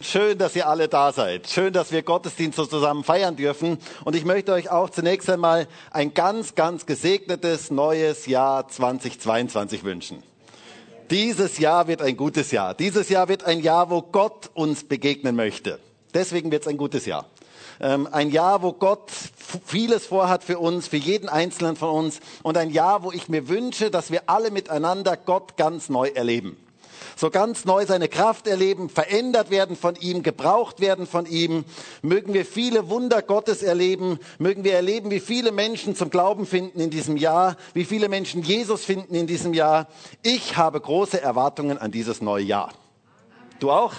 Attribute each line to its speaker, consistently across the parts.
Speaker 1: Schön, dass ihr alle da seid. Schön, dass wir Gottesdienst so zusammen feiern dürfen. Und ich möchte euch auch zunächst einmal ein ganz, ganz gesegnetes neues Jahr 2022 wünschen. Dieses Jahr wird ein gutes Jahr. Dieses Jahr wird ein Jahr, wo Gott uns begegnen möchte. Deswegen wird es ein gutes Jahr. Ähm, ein Jahr, wo Gott vieles vorhat für uns, für jeden Einzelnen von uns. Und ein Jahr, wo ich mir wünsche, dass wir alle miteinander Gott ganz neu erleben so ganz neu seine Kraft erleben, verändert werden von ihm, gebraucht werden von ihm. Mögen wir viele Wunder Gottes erleben, mögen wir erleben, wie viele Menschen zum Glauben finden in diesem Jahr, wie viele Menschen Jesus finden in diesem Jahr. Ich habe große Erwartungen an dieses neue Jahr. Du auch?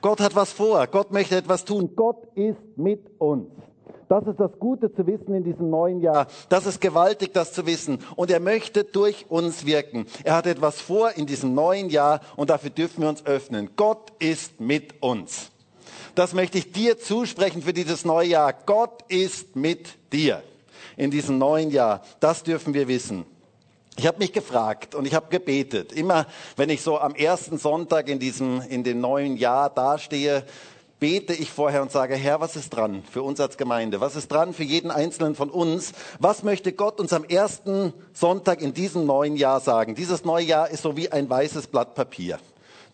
Speaker 1: Gott hat was vor, Gott möchte etwas tun, Gott ist mit uns. Das ist das Gute zu wissen in diesem neuen Jahr. Das ist gewaltig, das zu wissen. Und er möchte durch uns wirken. Er hat etwas vor in diesem neuen Jahr und dafür dürfen wir uns öffnen. Gott ist mit uns. Das möchte ich dir zusprechen für dieses neue Jahr. Gott ist mit dir in diesem neuen Jahr. Das dürfen wir wissen. Ich habe mich gefragt und ich habe gebetet. Immer wenn ich so am ersten Sonntag in diesem in dem neuen Jahr dastehe, bete ich vorher und sage, Herr, was ist dran für uns als Gemeinde? Was ist dran für jeden Einzelnen von uns? Was möchte Gott uns am ersten Sonntag in diesem neuen Jahr sagen? Dieses neue Jahr ist so wie ein weißes Blatt Papier.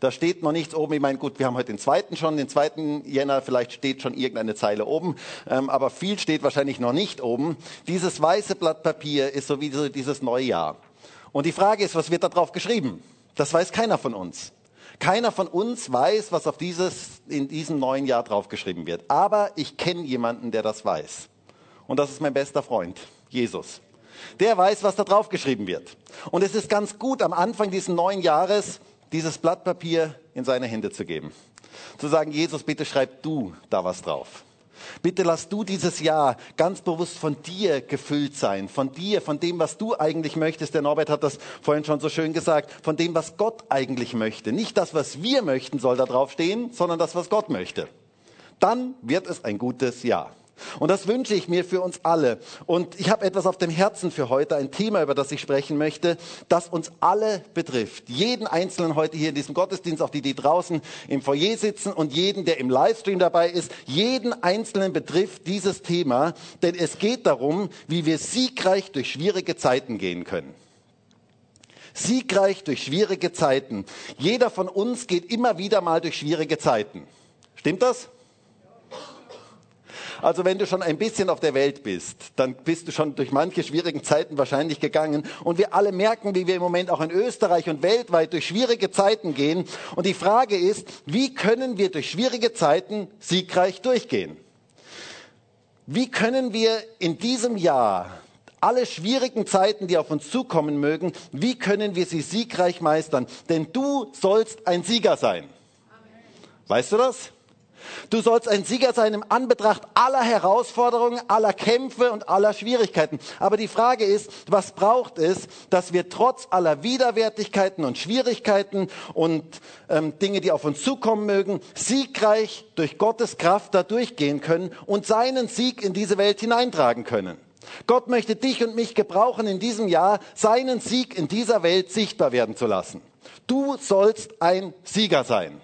Speaker 1: Da steht noch nichts oben. Ich meine, gut, wir haben heute den zweiten schon, den zweiten Jänner, vielleicht steht schon irgendeine Zeile oben, ähm, aber viel steht wahrscheinlich noch nicht oben. Dieses weiße Blatt Papier ist so wie dieses neue Jahr. Und die Frage ist, was wird da drauf geschrieben? Das weiß keiner von uns. Keiner von uns weiß, was auf dieses, in diesem neuen Jahr draufgeschrieben wird. Aber ich kenne jemanden, der das weiß. Und das ist mein bester Freund, Jesus. Der weiß, was da draufgeschrieben wird. Und es ist ganz gut, am Anfang dieses neuen Jahres dieses Blatt Papier in seine Hände zu geben. Zu sagen, Jesus, bitte schreib du da was drauf. Bitte lass du dieses Jahr ganz bewusst von dir gefüllt sein, von dir, von dem, was du eigentlich möchtest. Der Norbert hat das vorhin schon so schön gesagt, von dem, was Gott eigentlich möchte. Nicht das, was wir möchten, soll da drauf stehen, sondern das, was Gott möchte. Dann wird es ein gutes Jahr. Und das wünsche ich mir für uns alle. Und ich habe etwas auf dem Herzen für heute, ein Thema, über das ich sprechen möchte, das uns alle betrifft. Jeden Einzelnen heute hier in diesem Gottesdienst, auch die, die draußen im Foyer sitzen und jeden, der im Livestream dabei ist. Jeden Einzelnen betrifft dieses Thema, denn es geht darum, wie wir siegreich durch schwierige Zeiten gehen können. Siegreich durch schwierige Zeiten. Jeder von uns geht immer wieder mal durch schwierige Zeiten. Stimmt das? Also wenn du schon ein bisschen auf der Welt bist, dann bist du schon durch manche schwierigen Zeiten wahrscheinlich gegangen. Und wir alle merken, wie wir im Moment auch in Österreich und weltweit durch schwierige Zeiten gehen. Und die Frage ist, wie können wir durch schwierige Zeiten siegreich durchgehen? Wie können wir in diesem Jahr alle schwierigen Zeiten, die auf uns zukommen mögen, wie können wir sie siegreich meistern? Denn du sollst ein Sieger sein. Weißt du das? Du sollst ein Sieger sein im Anbetracht aller Herausforderungen, aller Kämpfe und aller Schwierigkeiten. Aber die Frage ist, was braucht es, dass wir trotz aller Widerwärtigkeiten und Schwierigkeiten und ähm, Dinge, die auf uns zukommen mögen, siegreich durch Gottes Kraft da durchgehen können und seinen Sieg in diese Welt hineintragen können. Gott möchte dich und mich gebrauchen in diesem Jahr, seinen Sieg in dieser Welt sichtbar werden zu lassen. Du sollst ein Sieger sein.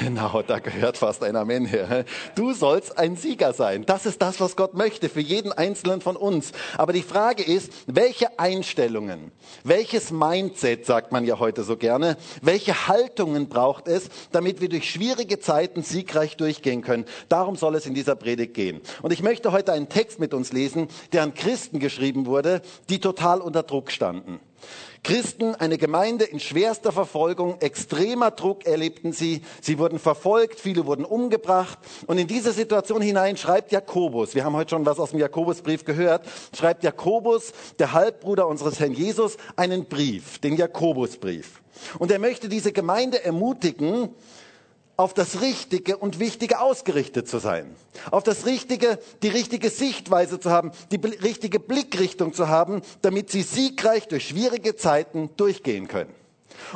Speaker 1: Genau, da gehört fast ein Amen her. Du sollst ein Sieger sein. Das ist das, was Gott möchte für jeden einzelnen von uns. Aber die Frage ist, welche Einstellungen, welches Mindset, sagt man ja heute so gerne, welche Haltungen braucht es, damit wir durch schwierige Zeiten siegreich durchgehen können? Darum soll es in dieser Predigt gehen. Und ich möchte heute einen Text mit uns lesen, der an Christen geschrieben wurde, die total unter Druck standen. Christen, eine Gemeinde in schwerster Verfolgung, extremer Druck erlebten sie. Sie wurden verfolgt, viele wurden umgebracht. Und in diese Situation hinein schreibt Jakobus, wir haben heute schon was aus dem Jakobusbrief gehört, schreibt Jakobus, der Halbbruder unseres Herrn Jesus, einen Brief, den Jakobusbrief. Und er möchte diese Gemeinde ermutigen, auf das Richtige und Wichtige ausgerichtet zu sein. Auf das Richtige, die richtige Sichtweise zu haben, die richtige Blickrichtung zu haben, damit sie siegreich durch schwierige Zeiten durchgehen können.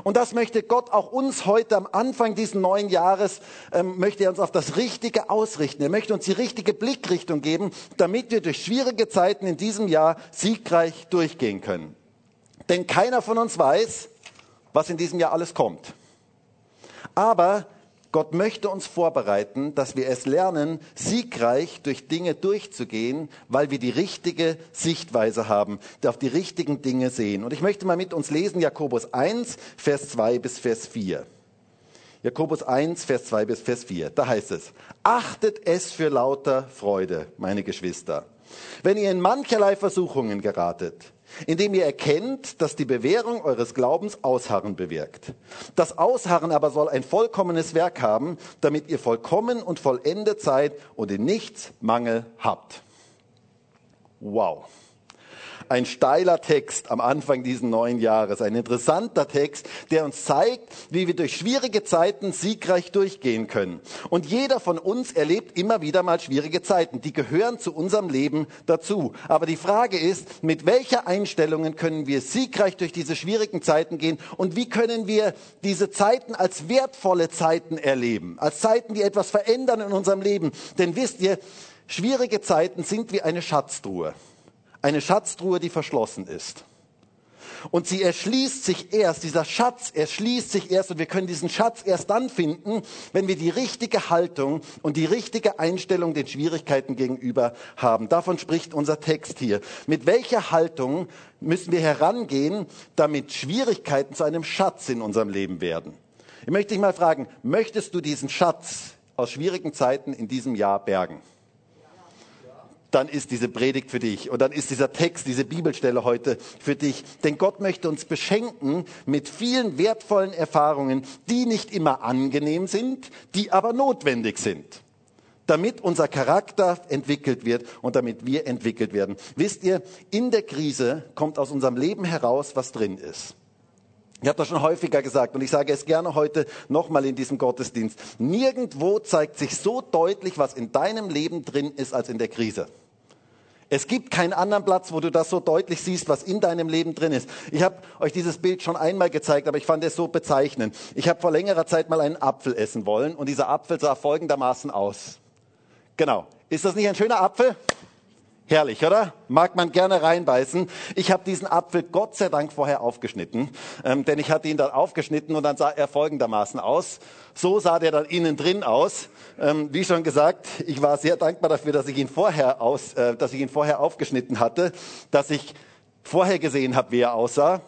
Speaker 1: Und das möchte Gott auch uns heute am Anfang dieses neuen Jahres, ähm, möchte er uns auf das Richtige ausrichten. Er möchte uns die richtige Blickrichtung geben, damit wir durch schwierige Zeiten in diesem Jahr siegreich durchgehen können. Denn keiner von uns weiß, was in diesem Jahr alles kommt. Aber Gott möchte uns vorbereiten, dass wir es lernen, siegreich durch Dinge durchzugehen, weil wir die richtige Sichtweise haben, auf die richtigen Dinge sehen. Und ich möchte mal mit uns lesen Jakobus 1, Vers 2 bis Vers 4. Jakobus 1, Vers 2 bis Vers 4. Da heißt es, achtet es für lauter Freude, meine Geschwister, wenn ihr in mancherlei Versuchungen geratet indem ihr erkennt, dass die Bewährung eures Glaubens Ausharren bewirkt. Das Ausharren aber soll ein vollkommenes Werk haben, damit ihr vollkommen und vollendet seid und in nichts Mangel habt. Wow ein steiler Text am Anfang dieses neuen Jahres, ein interessanter Text, der uns zeigt, wie wir durch schwierige Zeiten siegreich durchgehen können. Und jeder von uns erlebt immer wieder mal schwierige Zeiten. Die gehören zu unserem Leben dazu. Aber die Frage ist, mit welcher Einstellungen können wir siegreich durch diese schwierigen Zeiten gehen und wie können wir diese Zeiten als wertvolle Zeiten erleben, als Zeiten, die etwas verändern in unserem Leben. Denn wisst ihr, schwierige Zeiten sind wie eine Schatztruhe eine Schatztruhe, die verschlossen ist. Und sie erschließt sich erst, dieser Schatz erschließt sich erst und wir können diesen Schatz erst dann finden, wenn wir die richtige Haltung und die richtige Einstellung den Schwierigkeiten gegenüber haben. Davon spricht unser Text hier. Mit welcher Haltung müssen wir herangehen, damit Schwierigkeiten zu einem Schatz in unserem Leben werden? Ich möchte dich mal fragen, möchtest du diesen Schatz aus schwierigen Zeiten in diesem Jahr bergen? Dann ist diese Predigt für dich und dann ist dieser Text, diese Bibelstelle heute für dich. Denn Gott möchte uns beschenken mit vielen wertvollen Erfahrungen, die nicht immer angenehm sind, die aber notwendig sind, damit unser Charakter entwickelt wird und damit wir entwickelt werden. Wisst ihr, in der Krise kommt aus unserem Leben heraus, was drin ist. Ich habe das schon häufiger gesagt und ich sage es gerne heute nochmal in diesem Gottesdienst. Nirgendwo zeigt sich so deutlich, was in deinem Leben drin ist, als in der Krise. Es gibt keinen anderen Platz, wo du das so deutlich siehst, was in deinem Leben drin ist. Ich habe euch dieses Bild schon einmal gezeigt, aber ich fand es so bezeichnend. Ich habe vor längerer Zeit mal einen Apfel essen wollen und dieser Apfel sah folgendermaßen aus. Genau. Ist das nicht ein schöner Apfel? Herrlich, oder? Mag man gerne reinbeißen. Ich habe diesen Apfel Gott sei Dank vorher aufgeschnitten, ähm, denn ich hatte ihn dann aufgeschnitten und dann sah er folgendermaßen aus. So sah der dann innen drin aus. Ähm, wie schon gesagt, ich war sehr dankbar dafür, dass ich ihn vorher aus, äh, dass ich ihn vorher aufgeschnitten hatte, dass ich vorher gesehen habe, wie er aussah.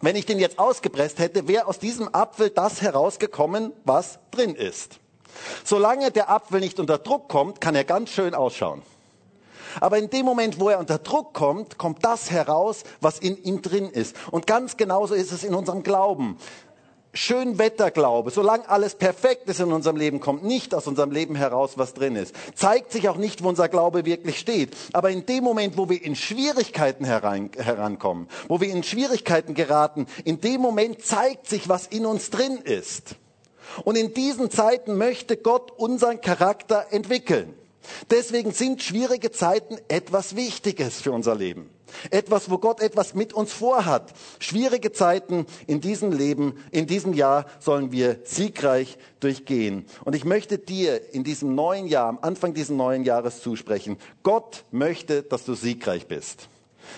Speaker 1: Wenn ich den jetzt ausgepresst hätte, wäre aus diesem Apfel das herausgekommen, was drin ist. Solange der Apfel nicht unter Druck kommt, kann er ganz schön ausschauen. Aber in dem Moment, wo er unter Druck kommt, kommt das heraus, was in ihm drin ist. Und ganz genauso ist es in unserem Glauben. Schönwetterglaube, solange alles perfekt ist in unserem Leben, kommt nicht aus unserem Leben heraus, was drin ist. Zeigt sich auch nicht, wo unser Glaube wirklich steht. Aber in dem Moment, wo wir in Schwierigkeiten herein, herankommen, wo wir in Schwierigkeiten geraten, in dem Moment zeigt sich, was in uns drin ist. Und in diesen Zeiten möchte Gott unseren Charakter entwickeln. Deswegen sind schwierige Zeiten etwas Wichtiges für unser Leben. Etwas, wo Gott etwas mit uns vorhat. Schwierige Zeiten in diesem Leben, in diesem Jahr sollen wir siegreich durchgehen. Und ich möchte dir in diesem neuen Jahr, am Anfang dieses neuen Jahres zusprechen. Gott möchte, dass du siegreich bist.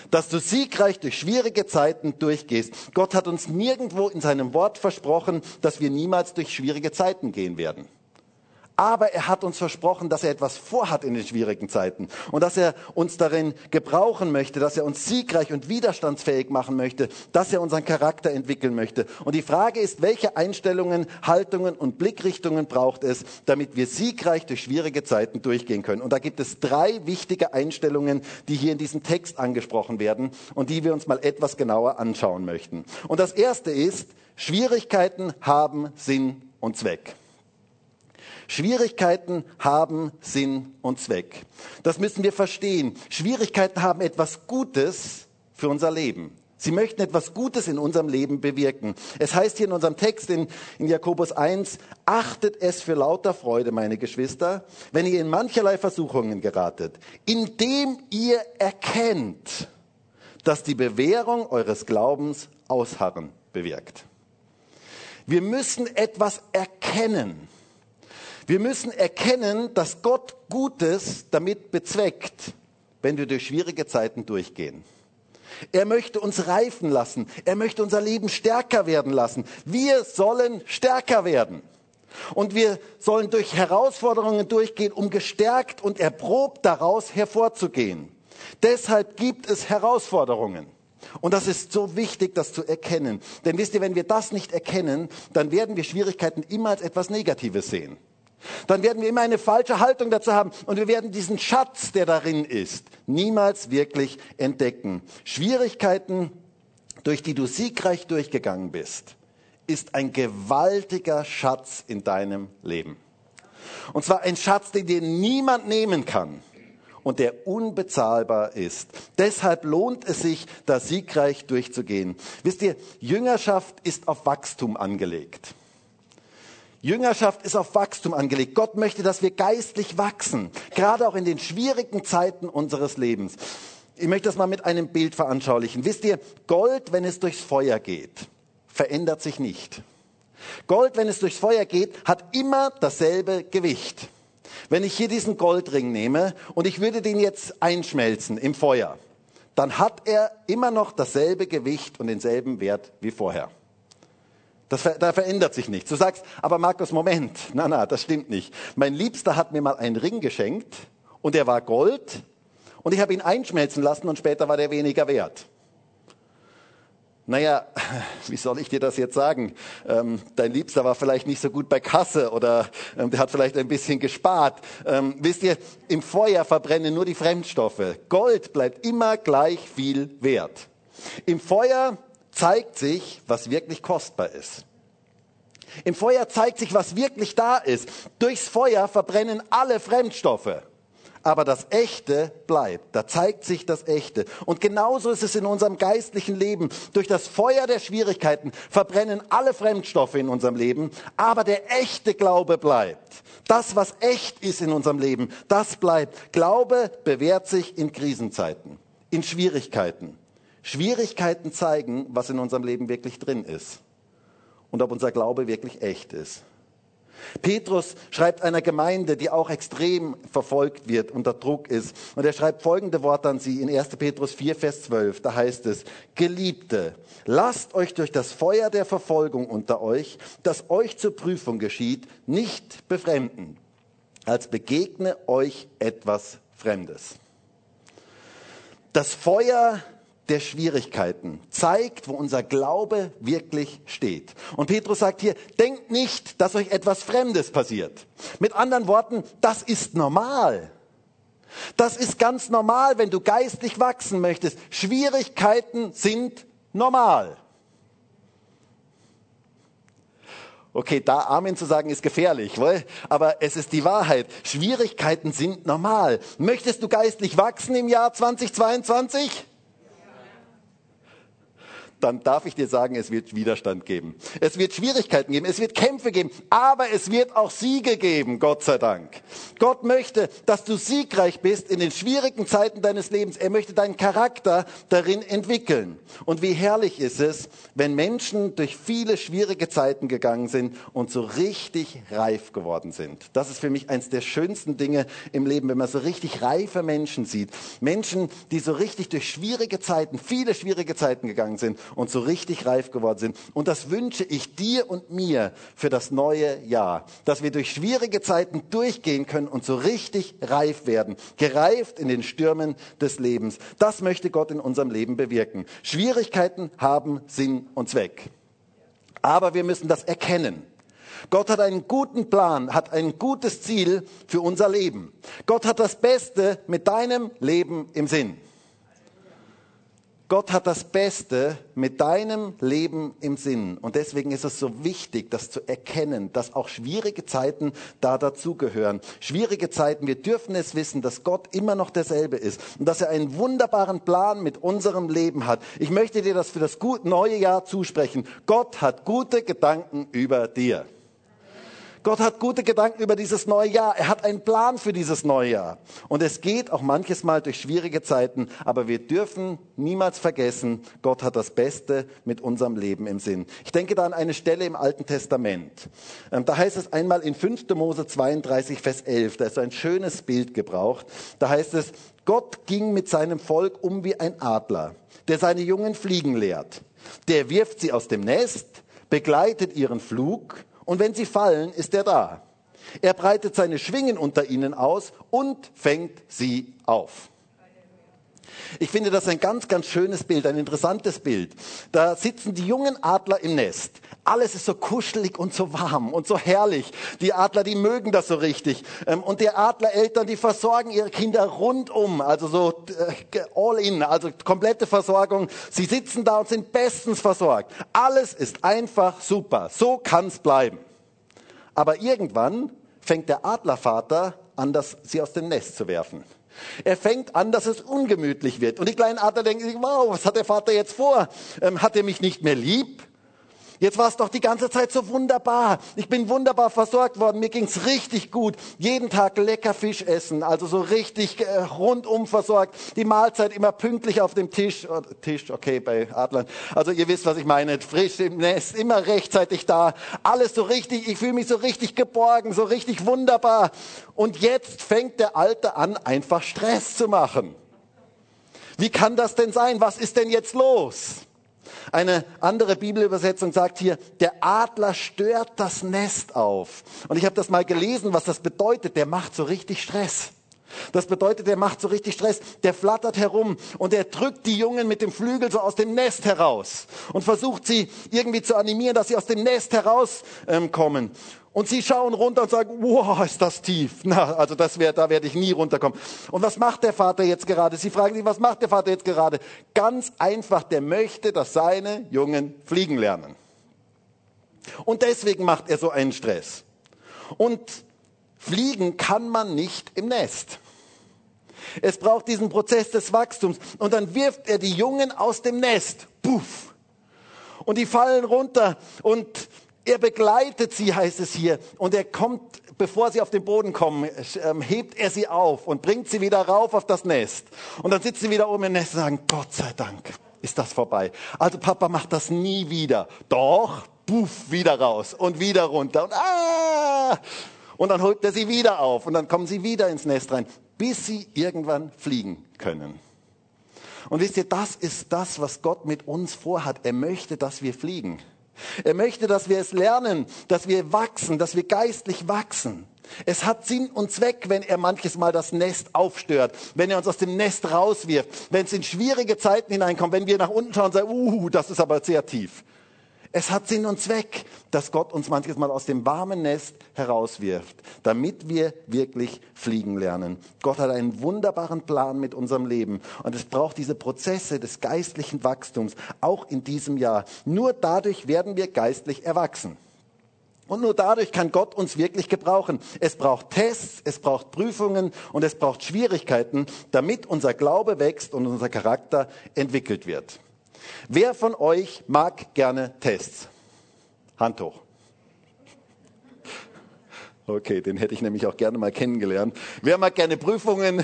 Speaker 1: Dass du siegreich durch schwierige Zeiten durchgehst. Gott hat uns nirgendwo in seinem Wort versprochen, dass wir niemals durch schwierige Zeiten gehen werden. Aber er hat uns versprochen, dass er etwas vorhat in den schwierigen Zeiten und dass er uns darin gebrauchen möchte, dass er uns siegreich und widerstandsfähig machen möchte, dass er unseren Charakter entwickeln möchte. Und die Frage ist, welche Einstellungen, Haltungen und Blickrichtungen braucht es, damit wir siegreich durch schwierige Zeiten durchgehen können. Und da gibt es drei wichtige Einstellungen, die hier in diesem Text angesprochen werden und die wir uns mal etwas genauer anschauen möchten. Und das erste ist, Schwierigkeiten haben Sinn und Zweck. Schwierigkeiten haben Sinn und Zweck. Das müssen wir verstehen. Schwierigkeiten haben etwas Gutes für unser Leben. Sie möchten etwas Gutes in unserem Leben bewirken. Es heißt hier in unserem Text in, in, Jakobus 1, achtet es für lauter Freude, meine Geschwister, wenn ihr in mancherlei Versuchungen geratet, indem ihr erkennt, dass die Bewährung eures Glaubens Ausharren bewirkt. Wir müssen etwas erkennen. Wir müssen erkennen, dass Gott Gutes damit bezweckt, wenn wir durch schwierige Zeiten durchgehen. Er möchte uns reifen lassen. Er möchte unser Leben stärker werden lassen. Wir sollen stärker werden. Und wir sollen durch Herausforderungen durchgehen, um gestärkt und erprobt daraus hervorzugehen. Deshalb gibt es Herausforderungen. Und das ist so wichtig, das zu erkennen. Denn wisst ihr, wenn wir das nicht erkennen, dann werden wir Schwierigkeiten immer als etwas Negatives sehen. Dann werden wir immer eine falsche Haltung dazu haben und wir werden diesen Schatz, der darin ist, niemals wirklich entdecken. Schwierigkeiten, durch die du siegreich durchgegangen bist, ist ein gewaltiger Schatz in deinem Leben. Und zwar ein Schatz, den dir niemand nehmen kann und der unbezahlbar ist. Deshalb lohnt es sich, da siegreich durchzugehen. Wisst ihr, Jüngerschaft ist auf Wachstum angelegt. Jüngerschaft ist auf Wachstum angelegt. Gott möchte, dass wir geistlich wachsen, gerade auch in den schwierigen Zeiten unseres Lebens. Ich möchte das mal mit einem Bild veranschaulichen. Wisst ihr, Gold, wenn es durchs Feuer geht, verändert sich nicht. Gold, wenn es durchs Feuer geht, hat immer dasselbe Gewicht. Wenn ich hier diesen Goldring nehme und ich würde den jetzt einschmelzen im Feuer, dann hat er immer noch dasselbe Gewicht und denselben Wert wie vorher. Das, da verändert sich nichts. Du sagst, aber Markus, Moment, na, na, das stimmt nicht. Mein Liebster hat mir mal einen Ring geschenkt und der war Gold und ich habe ihn einschmelzen lassen und später war der weniger wert. Naja, wie soll ich dir das jetzt sagen? Ähm, dein Liebster war vielleicht nicht so gut bei Kasse oder ähm, der hat vielleicht ein bisschen gespart. Ähm, wisst ihr, im Feuer verbrennen nur die Fremdstoffe. Gold bleibt immer gleich viel wert. Im Feuer zeigt sich, was wirklich kostbar ist. Im Feuer zeigt sich, was wirklich da ist. Durchs Feuer verbrennen alle Fremdstoffe. Aber das Echte bleibt. Da zeigt sich das Echte. Und genauso ist es in unserem geistlichen Leben. Durch das Feuer der Schwierigkeiten verbrennen alle Fremdstoffe in unserem Leben. Aber der echte Glaube bleibt. Das, was echt ist in unserem Leben, das bleibt. Glaube bewährt sich in Krisenzeiten, in Schwierigkeiten. Schwierigkeiten zeigen, was in unserem Leben wirklich drin ist und ob unser Glaube wirklich echt ist. Petrus schreibt einer Gemeinde, die auch extrem verfolgt wird, unter Druck ist. Und er schreibt folgende Worte an sie in 1. Petrus 4, Vers 12. Da heißt es, Geliebte, lasst euch durch das Feuer der Verfolgung unter euch, das euch zur Prüfung geschieht, nicht befremden, als begegne euch etwas Fremdes. Das Feuer der Schwierigkeiten zeigt, wo unser Glaube wirklich steht. Und Petrus sagt hier, denkt nicht, dass euch etwas Fremdes passiert. Mit anderen Worten, das ist normal. Das ist ganz normal, wenn du geistlich wachsen möchtest. Schwierigkeiten sind normal. Okay, da Amen zu sagen ist gefährlich, aber es ist die Wahrheit. Schwierigkeiten sind normal. Möchtest du geistlich wachsen im Jahr 2022? Dann darf ich dir sagen, es wird Widerstand geben. Es wird Schwierigkeiten geben, es wird Kämpfe geben, aber es wird auch Siege geben, Gott sei Dank. Gott möchte, dass du siegreich bist in den schwierigen Zeiten deines Lebens. Er möchte deinen Charakter darin entwickeln. Und wie herrlich ist es, wenn Menschen durch viele schwierige Zeiten gegangen sind und so richtig reif geworden sind. Das ist für mich eines der schönsten Dinge im Leben, wenn man so richtig reife Menschen sieht. Menschen, die so richtig durch schwierige Zeiten, viele schwierige Zeiten gegangen sind und so richtig reif geworden sind. Und das wünsche ich dir und mir für das neue Jahr, dass wir durch schwierige Zeiten durchgehen können und so richtig reif werden, gereift in den Stürmen des Lebens. Das möchte Gott in unserem Leben bewirken. Schwierigkeiten haben Sinn und Zweck. Aber wir müssen das erkennen. Gott hat einen guten Plan, hat ein gutes Ziel für unser Leben. Gott hat das Beste mit deinem Leben im Sinn. Gott hat das Beste mit deinem Leben im Sinn. Und deswegen ist es so wichtig, das zu erkennen, dass auch schwierige Zeiten da dazugehören. Schwierige Zeiten, wir dürfen es wissen, dass Gott immer noch derselbe ist und dass er einen wunderbaren Plan mit unserem Leben hat. Ich möchte dir das für das neue Jahr zusprechen. Gott hat gute Gedanken über dir. Gott hat gute Gedanken über dieses neue Jahr. Er hat einen Plan für dieses neue Jahr. Und es geht auch manches Mal durch schwierige Zeiten, aber wir dürfen niemals vergessen, Gott hat das Beste mit unserem Leben im Sinn. Ich denke da an eine Stelle im Alten Testament. Ähm, da heißt es einmal in 5. Mose 32, Vers 11, da ist so ein schönes Bild gebraucht. Da heißt es, Gott ging mit seinem Volk um wie ein Adler, der seine Jungen fliegen lehrt. Der wirft sie aus dem Nest, begleitet ihren Flug und wenn sie fallen, ist er da. Er breitet seine Schwingen unter ihnen aus und fängt sie auf. Ich finde das ein ganz, ganz schönes Bild, ein interessantes Bild. Da sitzen die jungen Adler im Nest. Alles ist so kuschelig und so warm und so herrlich. Die Adler, die mögen das so richtig. Ähm, und die Adlereltern, die versorgen ihre Kinder rundum, also so äh, all in, also komplette Versorgung. Sie sitzen da und sind bestens versorgt. Alles ist einfach super. So kann's bleiben. Aber irgendwann fängt der Adlervater an, das, sie aus dem Nest zu werfen. Er fängt an, dass es ungemütlich wird. Und die kleinen Adler denken sich, wow, was hat der Vater jetzt vor? Ähm, hat er mich nicht mehr lieb? Jetzt war es doch die ganze Zeit so wunderbar. Ich bin wunderbar versorgt worden. Mir ging's richtig gut. Jeden Tag lecker Fisch essen, also so richtig äh, rundum versorgt. Die Mahlzeit immer pünktlich auf dem Tisch. Oh, Tisch, okay, bei Adlern. Also ihr wisst, was ich meine. Frisch im Nest, immer rechtzeitig da. Alles so richtig. Ich fühle mich so richtig geborgen, so richtig wunderbar. Und jetzt fängt der Alte an, einfach Stress zu machen. Wie kann das denn sein? Was ist denn jetzt los? Eine andere Bibelübersetzung sagt hier, der Adler stört das Nest auf. Und ich habe das mal gelesen, was das bedeutet. Der macht so richtig Stress. Das bedeutet, der macht so richtig Stress, der flattert herum und er drückt die Jungen mit dem Flügel so aus dem Nest heraus und versucht sie irgendwie zu animieren, dass sie aus dem Nest herauskommen. Ähm, und sie schauen runter und sagen, wow, ist das tief. Na, also das wär, da werde ich nie runterkommen. Und was macht der Vater jetzt gerade? Sie fragen sich, was macht der Vater jetzt gerade? Ganz einfach, der möchte, dass seine Jungen fliegen lernen. Und deswegen macht er so einen Stress. Und fliegen kann man nicht im Nest. Es braucht diesen Prozess des Wachstums. Und dann wirft er die Jungen aus dem Nest. Puff. Und die fallen runter. Und er begleitet sie, heißt es hier, und er kommt, bevor sie auf den Boden kommen, ähm, hebt er sie auf und bringt sie wieder rauf auf das Nest. Und dann sitzen sie wieder oben im Nest und sagen, Gott sei Dank ist das vorbei. Also Papa macht das nie wieder. Doch, puff, wieder raus und wieder runter und ah! Und dann holt er sie wieder auf und dann kommen sie wieder ins Nest rein, bis sie irgendwann fliegen können. Und wisst ihr, das ist das, was Gott mit uns vorhat. Er möchte, dass wir fliegen. Er möchte, dass wir es lernen, dass wir wachsen, dass wir geistlich wachsen. Es hat Sinn und Zweck, wenn er manches Mal das Nest aufstört, wenn er uns aus dem Nest rauswirft, wenn es in schwierige Zeiten hineinkommt, wenn wir nach unten schauen und sagen, uh, das ist aber sehr tief. Es hat Sinn und Zweck, dass Gott uns manches Mal aus dem warmen Nest herauswirft, damit wir wirklich fliegen lernen. Gott hat einen wunderbaren Plan mit unserem Leben und es braucht diese Prozesse des geistlichen Wachstums auch in diesem Jahr. Nur dadurch werden wir geistlich erwachsen. Und nur dadurch kann Gott uns wirklich gebrauchen. Es braucht Tests, es braucht Prüfungen und es braucht Schwierigkeiten, damit unser Glaube wächst und unser Charakter entwickelt wird. Wer von euch mag gerne Tests? Hand hoch. Okay, den hätte ich nämlich auch gerne mal kennengelernt. Wer mag gerne Prüfungen?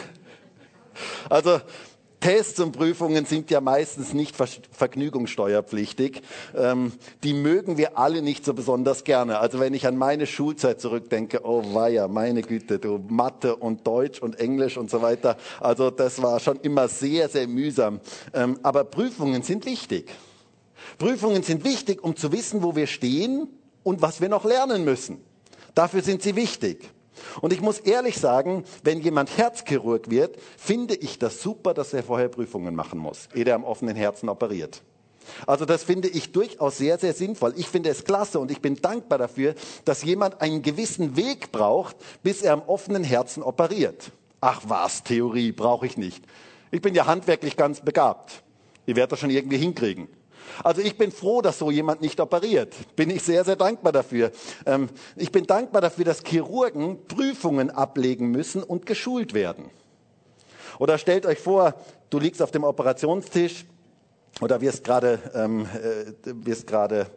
Speaker 1: Also Tests und Prüfungen sind ja meistens nicht vergnügungssteuerpflichtig. Ähm, die mögen wir alle nicht so besonders gerne. Also wenn ich an meine Schulzeit zurückdenke, oh weia, meine Güte, du Mathe und Deutsch und Englisch und so weiter. Also das war schon immer sehr, sehr mühsam. Ähm, aber Prüfungen sind wichtig. Prüfungen sind wichtig, um zu wissen, wo wir stehen und was wir noch lernen müssen. Dafür sind sie wichtig. Und ich muss ehrlich sagen, wenn jemand Herzchirurg wird, finde ich das super, dass er vorher Prüfungen machen muss, ehe er am offenen Herzen operiert. Also das finde ich durchaus sehr, sehr sinnvoll. Ich finde es klasse und ich bin dankbar dafür, dass jemand einen gewissen Weg braucht, bis er am offenen Herzen operiert. Ach was, Theorie brauche ich nicht. Ich bin ja handwerklich ganz begabt. Ihr werdet das schon irgendwie hinkriegen. Also ich bin froh, dass so jemand nicht operiert. Bin ich sehr, sehr dankbar dafür. Ähm, ich bin dankbar dafür, dass Chirurgen Prüfungen ablegen müssen und geschult werden. Oder stellt euch vor, du liegst auf dem Operationstisch oder wirst gerade, ähm, äh, wirst gerade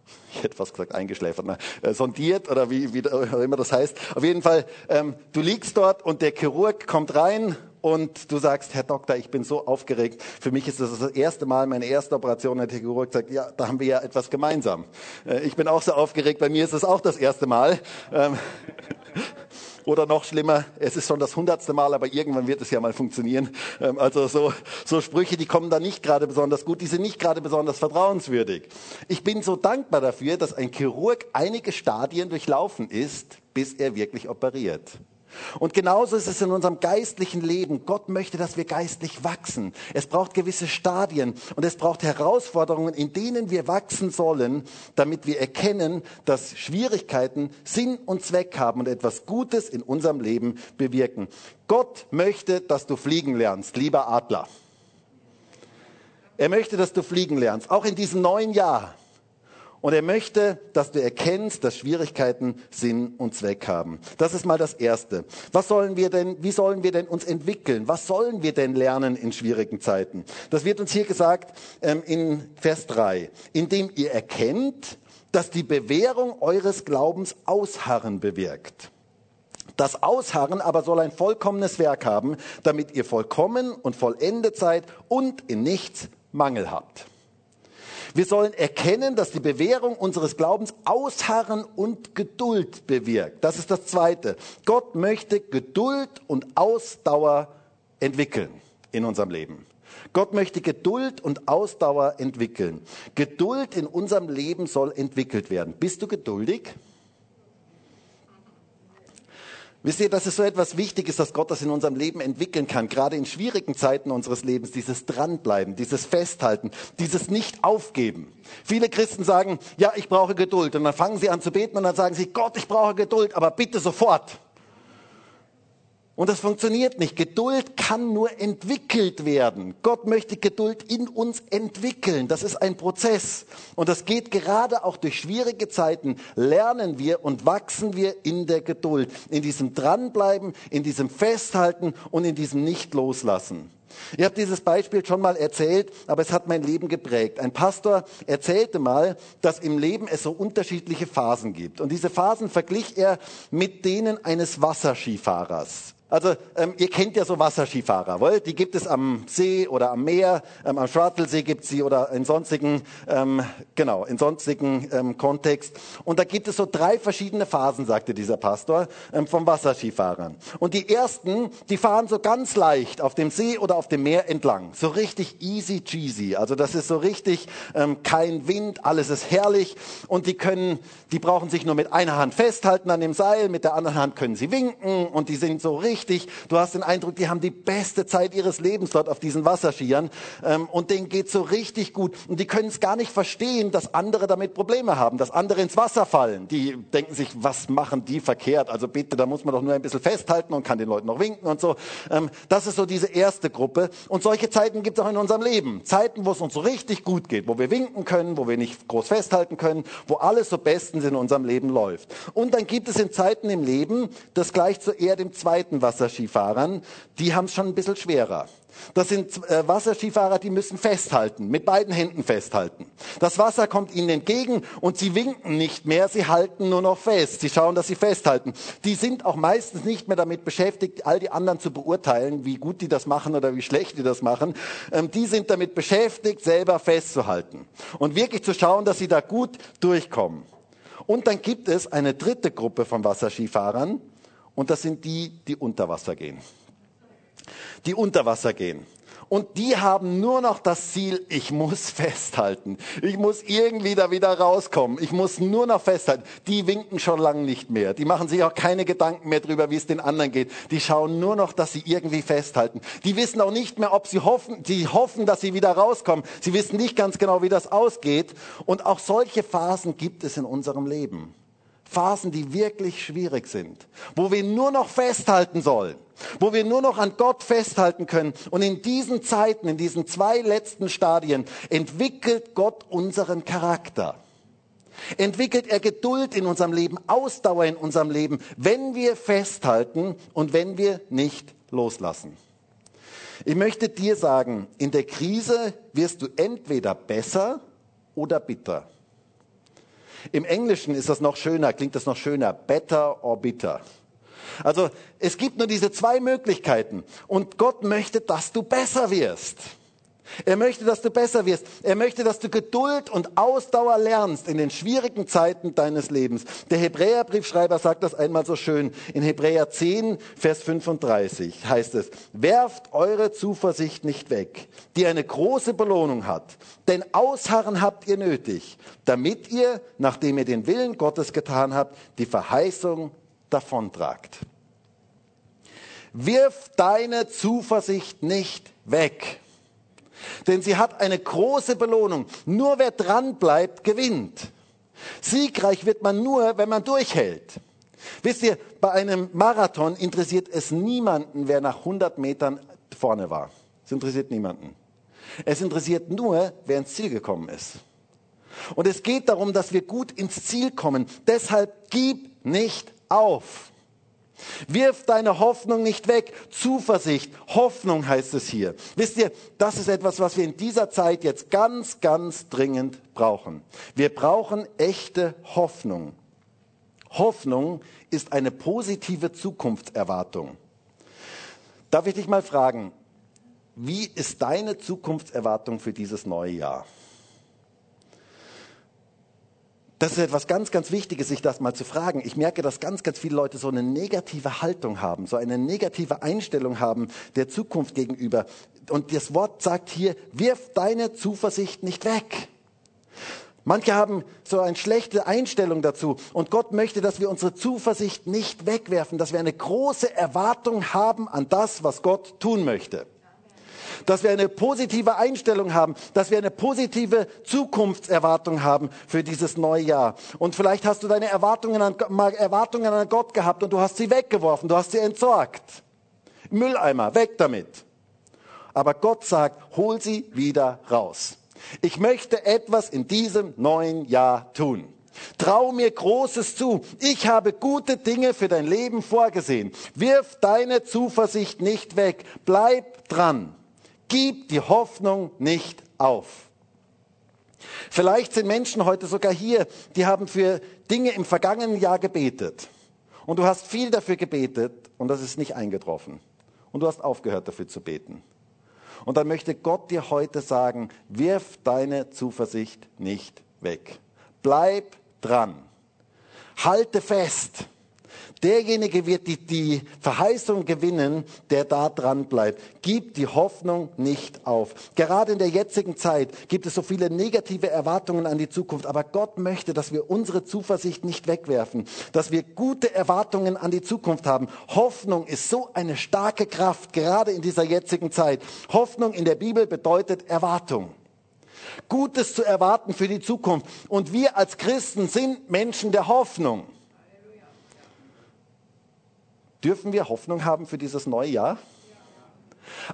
Speaker 1: ich hätte fast gesagt eingeschläfert, ne? äh, sondiert oder wie, wie immer das heißt. Auf jeden Fall, ähm, du liegst dort und der Chirurg kommt rein und du sagst, Herr Doktor, ich bin so aufgeregt. Für mich ist das das erste Mal, meine erste Operation. Hat der Chirurg sagt, ja, da haben wir ja etwas gemeinsam. Äh, ich bin auch so aufgeregt. Bei mir ist es auch das erste Mal. Ähm, Oder noch schlimmer, es ist schon das hundertste Mal, aber irgendwann wird es ja mal funktionieren. Ähm, also so, so Sprüche, die kommen da nicht gerade besonders gut, die sind nicht gerade besonders vertrauenswürdig. Ich bin so dankbar dafür, dass ein Chirurg einige Stadien durchlaufen ist, bis er wirklich operiert. Und genauso ist es in unserem geistlichen Leben. Gott möchte, dass wir geistlich wachsen. Es braucht gewisse Stadien und es braucht Herausforderungen, in denen wir wachsen sollen, damit wir erkennen, dass Schwierigkeiten Sinn und Zweck haben und etwas Gutes in unserem Leben bewirken. Gott möchte, dass du fliegen lernst, lieber Adler. Er möchte, dass du fliegen lernst, auch in diesem neuen Jahr. Und er möchte, dass du erkennst, dass Schwierigkeiten Sinn und Zweck haben. Das ist mal das Erste. Was sollen wir denn, wie sollen wir denn uns entwickeln? Was sollen wir denn lernen in schwierigen Zeiten? Das wird uns hier gesagt ähm, in Vers 3. Indem ihr erkennt, dass die Bewährung eures Glaubens Ausharren bewirkt. Das Ausharren aber soll ein vollkommenes Werk haben, damit ihr vollkommen und vollendet seid und in nichts Mangel habt. Wir sollen erkennen, dass die Bewährung unseres Glaubens Ausharren und Geduld bewirkt. Das ist das Zweite. Gott möchte Geduld und Ausdauer entwickeln in unserem Leben. Gott möchte Geduld und Ausdauer entwickeln. Geduld in unserem Leben soll entwickelt werden. Bist du geduldig? Wisst ihr, das ist so etwas Wichtiges, dass Gott das in unserem Leben entwickeln kann, gerade in schwierigen Zeiten unseres Lebens, dieses Dranbleiben, dieses Festhalten, dieses Nicht-Aufgeben. Viele Christen sagen, ja, ich brauche Geduld. Und dann fangen sie an zu beten und dann sagen sie, Gott, ich brauche Geduld, aber bitte sofort. Und das funktioniert nicht. Geduld kann nur entwickelt werden. Gott möchte Geduld in uns entwickeln. Das ist ein Prozess. Und das geht gerade auch durch schwierige Zeiten. Lernen wir und wachsen wir in der Geduld. In diesem Dranbleiben, in diesem Festhalten und in diesem Nicht-Loslassen. Ich habe dieses Beispiel schon mal erzählt, aber es hat mein Leben geprägt. Ein Pastor erzählte mal, dass im Leben es so unterschiedliche Phasen gibt. Und diese Phasen verglich er mit denen eines Wasserskifahrers. Also ähm, ihr kennt ja so Wasserskifahrer, wohl? die gibt es am See oder am Meer, ähm, am Schwartelsee gibt es sie oder in sonstigen, ähm, genau, in sonstigen ähm, Kontext. Und da gibt es so drei verschiedene Phasen, sagte dieser Pastor, ähm, von Wasserskifahrern. Und die ersten, die fahren so ganz leicht auf dem See oder auf dem Meer entlang, so richtig easy cheesy. Also das ist so richtig ähm, kein Wind, alles ist herrlich und die können, die brauchen sich nur mit einer Hand festhalten an dem Seil, mit der anderen Hand können sie winken und die sind so richtig richtig. Du hast den Eindruck, die haben die beste Zeit ihres Lebens dort auf diesen Wasserskiern ähm, und denen geht so richtig gut. Und die können es gar nicht verstehen, dass andere damit Probleme haben, dass andere ins Wasser fallen. Die denken sich, was machen die verkehrt? Also bitte, da muss man doch nur ein bisschen festhalten und kann den Leuten noch winken und so. Ähm, das ist so diese erste Gruppe. Und solche Zeiten gibt es auch in unserem Leben. Zeiten, wo es uns so richtig gut geht, wo wir winken können, wo wir nicht groß festhalten können, wo alles so bestens in unserem Leben läuft. Und dann gibt es in Zeiten im Leben, das gleich zu eher dem zweiten Wasserskifahrern, die haben es schon ein bisschen schwerer. Das sind äh, Wasserskifahrer, die müssen festhalten, mit beiden Händen festhalten. Das Wasser kommt ihnen entgegen und sie winken nicht mehr, sie halten nur noch fest. Sie schauen, dass sie festhalten. Die sind auch meistens nicht mehr damit beschäftigt, all die anderen zu beurteilen, wie gut die das machen oder wie schlecht die das machen. Ähm, die sind damit beschäftigt, selber festzuhalten und wirklich zu schauen, dass sie da gut durchkommen. Und dann gibt es eine dritte Gruppe von Wasserskifahrern, und das sind die, die unter Wasser gehen. Die unter Wasser gehen. Und die haben nur noch das Ziel, ich muss festhalten. Ich muss irgendwie da wieder rauskommen. Ich muss nur noch festhalten. Die winken schon lange nicht mehr. Die machen sich auch keine Gedanken mehr darüber, wie es den anderen geht. Die schauen nur noch, dass sie irgendwie festhalten. Die wissen auch nicht mehr, ob sie hoffen, die hoffen, dass sie wieder rauskommen. Sie wissen nicht ganz genau, wie das ausgeht. Und auch solche Phasen gibt es in unserem Leben. Phasen, die wirklich schwierig sind, wo wir nur noch festhalten sollen, wo wir nur noch an Gott festhalten können. Und in diesen Zeiten, in diesen zwei letzten Stadien, entwickelt Gott unseren Charakter. Entwickelt er Geduld in unserem Leben, Ausdauer in unserem Leben, wenn wir festhalten und wenn wir nicht loslassen. Ich möchte dir sagen, in der Krise wirst du entweder besser oder bitter. Im Englischen ist das noch schöner, klingt das noch schöner. Better or bitter. Also es gibt nur diese zwei Möglichkeiten und Gott möchte, dass du besser wirst. Er möchte, dass du besser wirst. Er möchte, dass du Geduld und Ausdauer lernst in den schwierigen Zeiten deines Lebens. Der Hebräerbriefschreiber sagt das einmal so schön. In Hebräer 10, Vers 35 heißt es, werft eure Zuversicht nicht weg, die eine große Belohnung hat. Denn Ausharren habt ihr nötig, damit ihr, nachdem ihr den Willen Gottes getan habt, die Verheißung davontragt. Wirf deine Zuversicht nicht weg. Denn sie hat eine große Belohnung. Nur wer dran bleibt, gewinnt. Siegreich wird man nur, wenn man durchhält. Wisst ihr, bei einem Marathon interessiert es niemanden, wer nach 100 Metern vorne war. Es interessiert niemanden. Es interessiert nur, wer ins Ziel gekommen ist. Und es geht darum, dass wir gut ins Ziel kommen. Deshalb gib nicht auf. Wirf deine Hoffnung nicht weg. Zuversicht, Hoffnung heißt es hier. Wisst ihr, das ist etwas, was wir in dieser Zeit jetzt ganz, ganz dringend brauchen. Wir brauchen echte Hoffnung. Hoffnung ist eine positive Zukunftserwartung. Darf ich dich mal fragen, wie ist deine Zukunftserwartung für dieses neue Jahr? Das ist etwas ganz, ganz Wichtiges, sich das mal zu fragen. Ich merke, dass ganz, ganz viele Leute so eine negative Haltung haben, so eine negative Einstellung haben der Zukunft gegenüber. Und das Wort sagt hier, wirf deine Zuversicht nicht weg. Manche haben so eine schlechte Einstellung dazu. Und Gott möchte, dass wir unsere Zuversicht nicht wegwerfen, dass wir eine große Erwartung haben an das, was Gott tun möchte dass wir eine positive Einstellung haben, dass wir eine positive Zukunftserwartung haben für dieses neue Jahr. Und vielleicht hast du deine Erwartungen an, Erwartungen an Gott gehabt und du hast sie weggeworfen, du hast sie entsorgt. Mülleimer, weg damit. Aber Gott sagt, hol sie wieder raus. Ich möchte etwas in diesem neuen Jahr tun. Trau mir Großes zu. Ich habe gute Dinge für dein Leben vorgesehen. Wirf deine Zuversicht nicht weg. Bleib dran. Gib die Hoffnung nicht auf. Vielleicht sind Menschen heute sogar hier, die haben für Dinge im vergangenen Jahr gebetet. Und du hast viel dafür gebetet und das ist nicht eingetroffen. Und du hast aufgehört dafür zu beten. Und dann möchte Gott dir heute sagen, wirf deine Zuversicht nicht weg. Bleib dran. Halte fest. Derjenige wird die, die Verheißung gewinnen, der da dran bleibt. Gib die Hoffnung nicht auf. Gerade in der jetzigen Zeit gibt es so viele negative Erwartungen an die Zukunft. Aber Gott möchte, dass wir unsere Zuversicht nicht wegwerfen, dass wir gute Erwartungen an die Zukunft haben. Hoffnung ist so eine starke Kraft, gerade in dieser jetzigen Zeit. Hoffnung in der Bibel bedeutet Erwartung. Gutes zu erwarten für die Zukunft. Und wir als Christen sind Menschen der Hoffnung. Dürfen wir Hoffnung haben für dieses neue Jahr?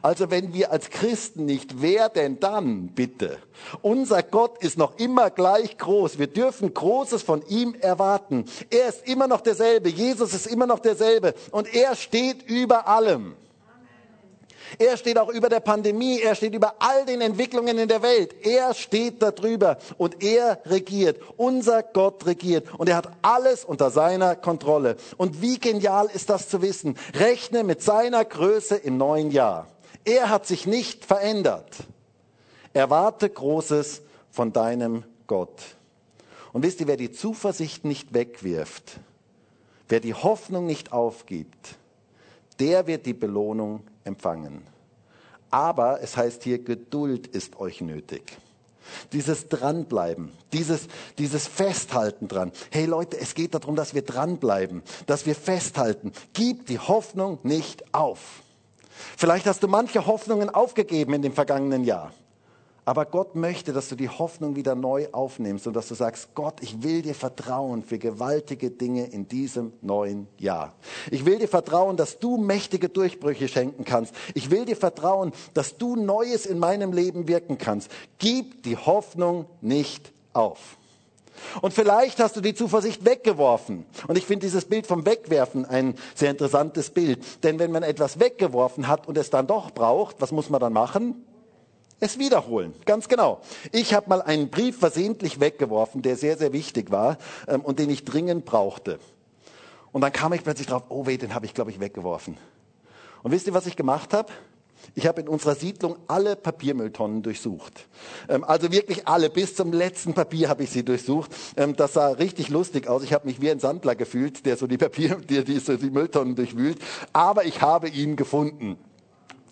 Speaker 1: Also wenn wir als Christen nicht, wer denn dann bitte? Unser Gott ist noch immer gleich groß. Wir dürfen Großes von ihm erwarten. Er ist immer noch derselbe. Jesus ist immer noch derselbe. Und er steht über allem. Er steht auch über der Pandemie, er steht über all den Entwicklungen in der Welt. Er steht darüber und er regiert. Unser Gott regiert und er hat alles unter seiner Kontrolle. Und wie genial ist das zu wissen? Rechne mit seiner Größe im neuen Jahr. Er hat sich nicht verändert. Erwarte Großes von deinem Gott. Und wisst ihr, wer die Zuversicht nicht wegwirft, wer die Hoffnung nicht aufgibt, der wird die Belohnung empfangen. Aber es heißt hier, Geduld ist euch nötig. Dieses Dranbleiben, dieses, dieses Festhalten dran. Hey Leute, es geht darum, dass wir dranbleiben, dass wir festhalten. Gib die Hoffnung nicht auf. Vielleicht hast du manche Hoffnungen aufgegeben in dem vergangenen Jahr. Aber Gott möchte, dass du die Hoffnung wieder neu aufnimmst und dass du sagst, Gott, ich will dir vertrauen für gewaltige Dinge in diesem neuen Jahr. Ich will dir vertrauen, dass du mächtige Durchbrüche schenken kannst. Ich will dir vertrauen, dass du Neues in meinem Leben wirken kannst. Gib die Hoffnung nicht auf. Und vielleicht hast du die Zuversicht weggeworfen. Und ich finde dieses Bild vom Wegwerfen ein sehr interessantes Bild. Denn wenn man etwas weggeworfen hat und es dann doch braucht, was muss man dann machen? Es wiederholen, ganz genau. Ich habe mal einen Brief versehentlich weggeworfen, der sehr, sehr wichtig war ähm, und den ich dringend brauchte. Und dann kam ich plötzlich drauf, oh weh, den habe ich, glaube ich, weggeworfen. Und wisst ihr, was ich gemacht habe? Ich habe in unserer Siedlung alle Papiermülltonnen durchsucht. Ähm, also wirklich alle, bis zum letzten Papier habe ich sie durchsucht. Ähm, das sah richtig lustig aus. Ich habe mich wie ein Sandler gefühlt, der so die Papier, die, die, so die Mülltonnen durchwühlt. Aber ich habe ihn gefunden.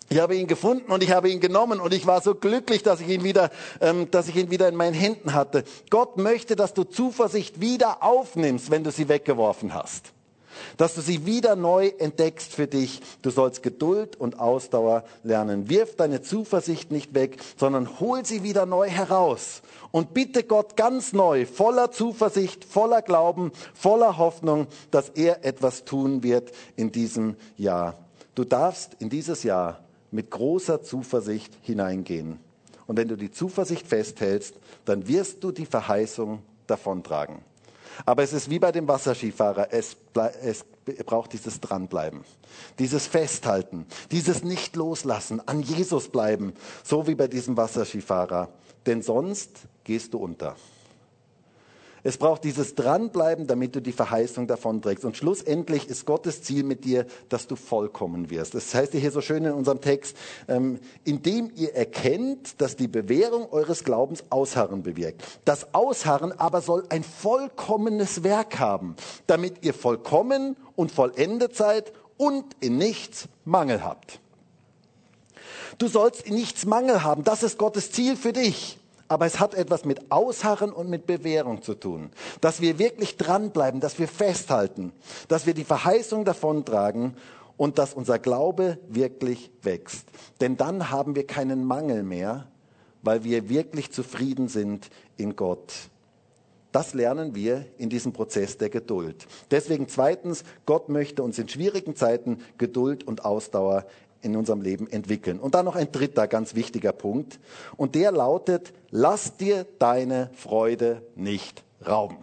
Speaker 1: Ich habe ihn gefunden und ich habe ihn genommen und ich war so glücklich, dass ich ihn wieder, ähm, dass ich ihn wieder in meinen Händen hatte. Gott möchte, dass du Zuversicht wieder aufnimmst, wenn du sie weggeworfen hast. Dass du sie wieder neu entdeckst für dich. Du sollst Geduld und Ausdauer lernen. Wirf deine Zuversicht nicht weg, sondern hol sie wieder neu heraus. Und bitte Gott ganz neu, voller Zuversicht, voller Glauben, voller Hoffnung, dass er etwas tun wird in diesem Jahr. Du darfst in dieses Jahr mit großer Zuversicht hineingehen. Und wenn du die Zuversicht festhältst, dann wirst du die Verheißung davontragen. Aber es ist wie bei dem Wasserskifahrer, es, es braucht dieses Dranbleiben, dieses Festhalten, dieses Nicht-Loslassen, an Jesus bleiben, so wie bei diesem Wasserskifahrer. Denn sonst gehst du unter. Es braucht dieses Dranbleiben, damit du die Verheißung davon trägst. Und schlussendlich ist Gottes Ziel mit dir, dass du vollkommen wirst. Das heißt hier so schön in unserem Text, ähm, indem ihr erkennt, dass die Bewährung eures Glaubens Ausharren bewirkt. Das Ausharren aber soll ein vollkommenes Werk haben, damit ihr vollkommen und vollendet seid und in nichts Mangel habt. Du sollst in nichts Mangel haben. Das ist Gottes Ziel für dich. Aber es hat etwas mit Ausharren und mit Bewährung zu tun. Dass wir wirklich dranbleiben, dass wir festhalten, dass wir die Verheißung davontragen und dass unser Glaube wirklich wächst. Denn dann haben wir keinen Mangel mehr, weil wir wirklich zufrieden sind in Gott. Das lernen wir in diesem Prozess der Geduld. Deswegen zweitens, Gott möchte uns in schwierigen Zeiten Geduld und Ausdauer in unserem Leben entwickeln. Und dann noch ein dritter ganz wichtiger Punkt. Und der lautet, lass dir deine Freude nicht rauben.